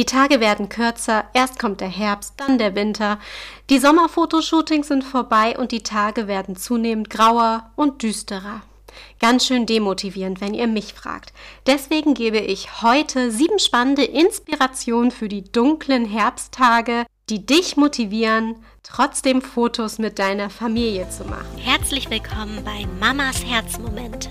Die Tage werden kürzer, erst kommt der Herbst, dann der Winter. Die Sommerfotoshootings sind vorbei und die Tage werden zunehmend grauer und düsterer. Ganz schön demotivierend, wenn ihr mich fragt. Deswegen gebe ich heute sieben spannende Inspirationen für die dunklen Herbsttage, die dich motivieren, trotzdem Fotos mit deiner Familie zu machen. Herzlich willkommen bei Mamas Herzmomente.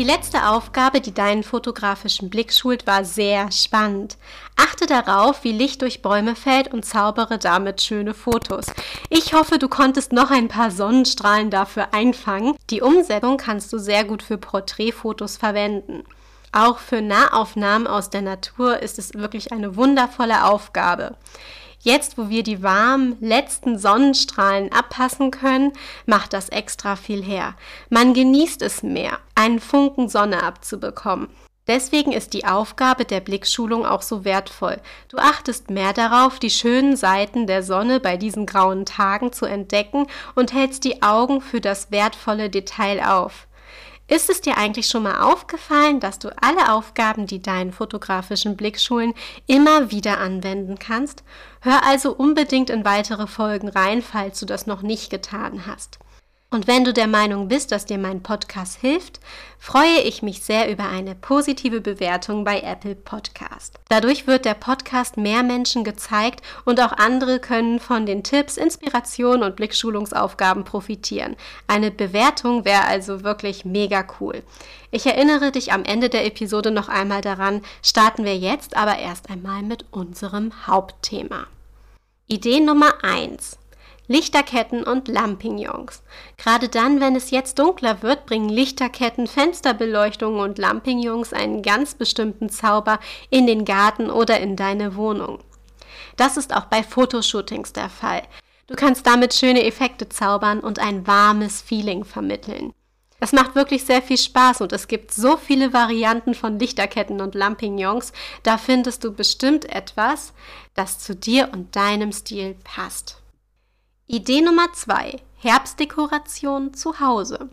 Die letzte Aufgabe, die deinen fotografischen Blick schult, war sehr spannend. Achte darauf, wie Licht durch Bäume fällt und zaubere damit schöne Fotos. Ich hoffe, du konntest noch ein paar Sonnenstrahlen dafür einfangen. Die Umsetzung kannst du sehr gut für Porträtfotos verwenden. Auch für Nahaufnahmen aus der Natur ist es wirklich eine wundervolle Aufgabe. Jetzt, wo wir die warmen letzten Sonnenstrahlen abpassen können, macht das extra viel her. Man genießt es mehr, einen Funken Sonne abzubekommen. Deswegen ist die Aufgabe der Blickschulung auch so wertvoll. Du achtest mehr darauf, die schönen Seiten der Sonne bei diesen grauen Tagen zu entdecken und hältst die Augen für das wertvolle Detail auf. Ist es dir eigentlich schon mal aufgefallen, dass du alle Aufgaben, die deinen fotografischen Blick schulen, immer wieder anwenden kannst? Hör also unbedingt in weitere Folgen rein, falls du das noch nicht getan hast. Und wenn du der Meinung bist, dass dir mein Podcast hilft, freue ich mich sehr über eine positive Bewertung bei Apple Podcast. Dadurch wird der Podcast mehr Menschen gezeigt und auch andere können von den Tipps, Inspirationen und Blickschulungsaufgaben profitieren. Eine Bewertung wäre also wirklich mega cool. Ich erinnere dich am Ende der Episode noch einmal daran, starten wir jetzt aber erst einmal mit unserem Hauptthema. Idee Nummer 1. Lichterketten und Lampignons. Gerade dann, wenn es jetzt dunkler wird, bringen Lichterketten, Fensterbeleuchtungen und Lampignons einen ganz bestimmten Zauber in den Garten oder in deine Wohnung. Das ist auch bei Fotoshootings der Fall. Du kannst damit schöne Effekte zaubern und ein warmes Feeling vermitteln. Es macht wirklich sehr viel Spaß und es gibt so viele Varianten von Lichterketten und Lampignons, da findest du bestimmt etwas, das zu dir und deinem Stil passt. Idee Nummer zwei: Herbstdekoration zu Hause.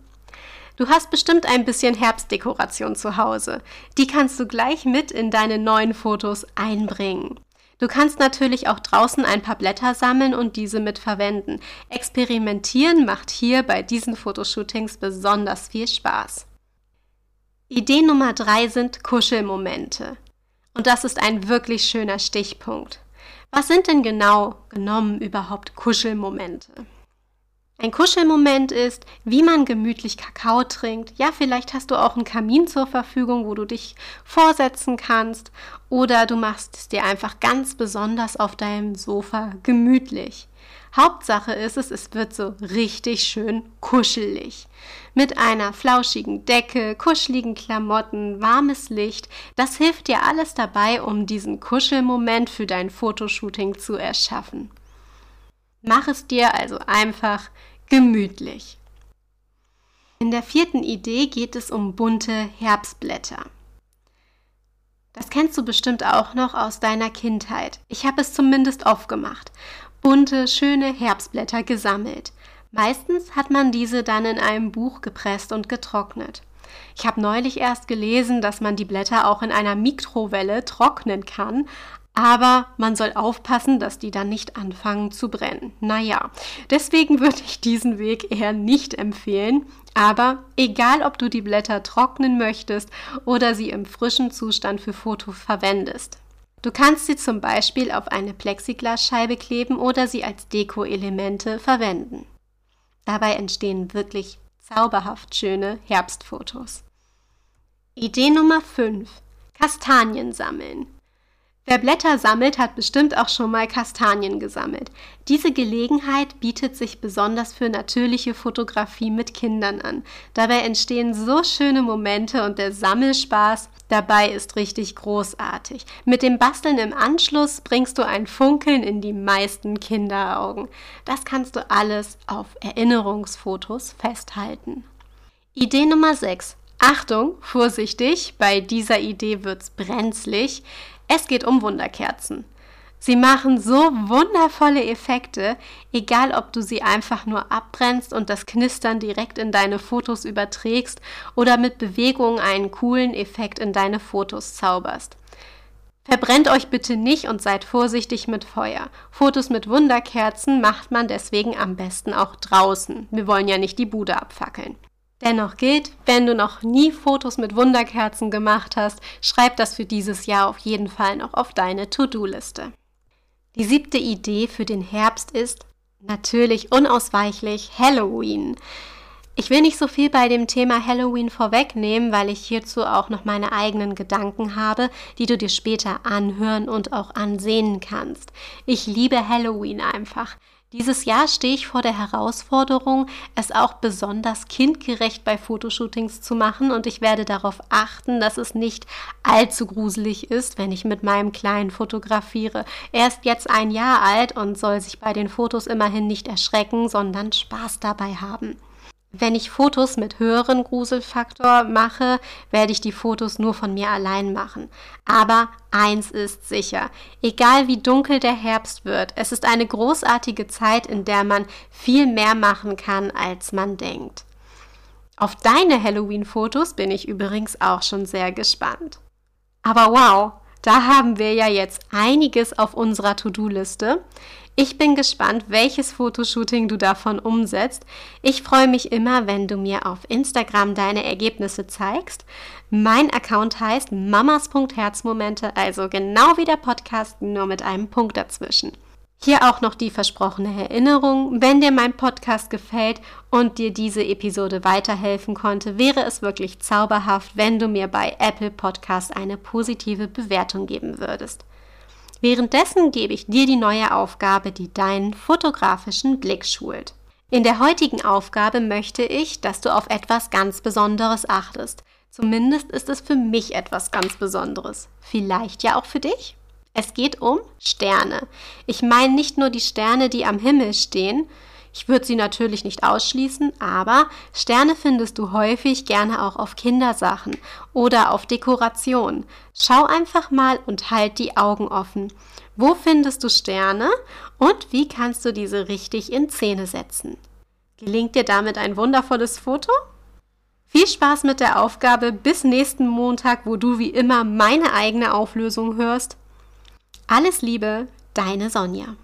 Du hast bestimmt ein bisschen Herbstdekoration zu Hause. Die kannst du gleich mit in deine neuen Fotos einbringen. Du kannst natürlich auch draußen ein paar Blätter sammeln und diese mit verwenden. Experimentieren macht hier bei diesen Fotoshootings besonders viel Spaß. Idee Nummer drei sind Kuschelmomente. Und das ist ein wirklich schöner Stichpunkt. Was sind denn genau genommen überhaupt Kuschelmomente? Ein Kuschelmoment ist, wie man gemütlich Kakao trinkt. Ja, vielleicht hast du auch einen Kamin zur Verfügung, wo du dich vorsetzen kannst. Oder du machst es dir einfach ganz besonders auf deinem Sofa gemütlich. Hauptsache ist es, es wird so richtig schön kuschelig. Mit einer flauschigen Decke, kuscheligen Klamotten, warmes Licht. Das hilft dir alles dabei, um diesen Kuschelmoment für dein Fotoshooting zu erschaffen. Mach es dir also einfach gemütlich. In der vierten Idee geht es um bunte Herbstblätter. Das kennst du bestimmt auch noch aus deiner Kindheit. Ich habe es zumindest oft gemacht bunte, schöne Herbstblätter gesammelt. Meistens hat man diese dann in einem Buch gepresst und getrocknet. Ich habe neulich erst gelesen, dass man die Blätter auch in einer Mikrowelle trocknen kann, aber man soll aufpassen, dass die dann nicht anfangen zu brennen. Naja, deswegen würde ich diesen Weg eher nicht empfehlen. Aber egal, ob du die Blätter trocknen möchtest oder sie im frischen Zustand für Fotos verwendest. Du kannst sie zum Beispiel auf eine Plexiglasscheibe kleben oder sie als Deko-Elemente verwenden. Dabei entstehen wirklich zauberhaft schöne Herbstfotos. Idee Nummer 5. Kastanien sammeln. Wer Blätter sammelt, hat bestimmt auch schon mal Kastanien gesammelt. Diese Gelegenheit bietet sich besonders für natürliche Fotografie mit Kindern an. Dabei entstehen so schöne Momente und der Sammelspaß dabei ist richtig großartig. Mit dem Basteln im Anschluss bringst du ein Funkeln in die meisten Kinderaugen. Das kannst du alles auf Erinnerungsfotos festhalten. Idee Nummer 6. Achtung, vorsichtig, bei dieser Idee wird's brenzlig. Es geht um Wunderkerzen. Sie machen so wundervolle Effekte, egal ob du sie einfach nur abbrennst und das Knistern direkt in deine Fotos überträgst oder mit Bewegungen einen coolen Effekt in deine Fotos zauberst. Verbrennt euch bitte nicht und seid vorsichtig mit Feuer. Fotos mit Wunderkerzen macht man deswegen am besten auch draußen. Wir wollen ja nicht die Bude abfackeln. Dennoch gilt, wenn du noch nie Fotos mit Wunderkerzen gemacht hast, schreib das für dieses Jahr auf jeden Fall noch auf deine To-Do-Liste. Die siebte Idee für den Herbst ist natürlich unausweichlich Halloween. Ich will nicht so viel bei dem Thema Halloween vorwegnehmen, weil ich hierzu auch noch meine eigenen Gedanken habe, die du dir später anhören und auch ansehen kannst. Ich liebe Halloween einfach. Dieses Jahr stehe ich vor der Herausforderung, es auch besonders kindgerecht bei Fotoshootings zu machen und ich werde darauf achten, dass es nicht allzu gruselig ist, wenn ich mit meinem Kleinen fotografiere. Er ist jetzt ein Jahr alt und soll sich bei den Fotos immerhin nicht erschrecken, sondern Spaß dabei haben. Wenn ich Fotos mit höheren Gruselfaktor mache, werde ich die Fotos nur von mir allein machen. Aber eins ist sicher, egal wie dunkel der Herbst wird, es ist eine großartige Zeit, in der man viel mehr machen kann, als man denkt. Auf deine Halloween-Fotos bin ich übrigens auch schon sehr gespannt. Aber wow, da haben wir ja jetzt einiges auf unserer To-Do-Liste. Ich bin gespannt, welches Fotoshooting du davon umsetzt. Ich freue mich immer, wenn du mir auf Instagram deine Ergebnisse zeigst. Mein Account heißt mamas.herzmomente, also genau wie der Podcast, nur mit einem Punkt dazwischen. Hier auch noch die versprochene Erinnerung. Wenn dir mein Podcast gefällt und dir diese Episode weiterhelfen konnte, wäre es wirklich zauberhaft, wenn du mir bei Apple Podcast eine positive Bewertung geben würdest. Währenddessen gebe ich dir die neue Aufgabe, die deinen fotografischen Blick schult. In der heutigen Aufgabe möchte ich, dass du auf etwas ganz Besonderes achtest. Zumindest ist es für mich etwas ganz Besonderes. Vielleicht ja auch für dich? Es geht um Sterne. Ich meine nicht nur die Sterne, die am Himmel stehen, ich würde sie natürlich nicht ausschließen, aber Sterne findest du häufig gerne auch auf Kindersachen oder auf Dekoration. Schau einfach mal und halt die Augen offen. Wo findest du Sterne und wie kannst du diese richtig in Szene setzen? Gelingt dir damit ein wundervolles Foto? Viel Spaß mit der Aufgabe bis nächsten Montag, wo du wie immer meine eigene Auflösung hörst. Alles Liebe, deine Sonja.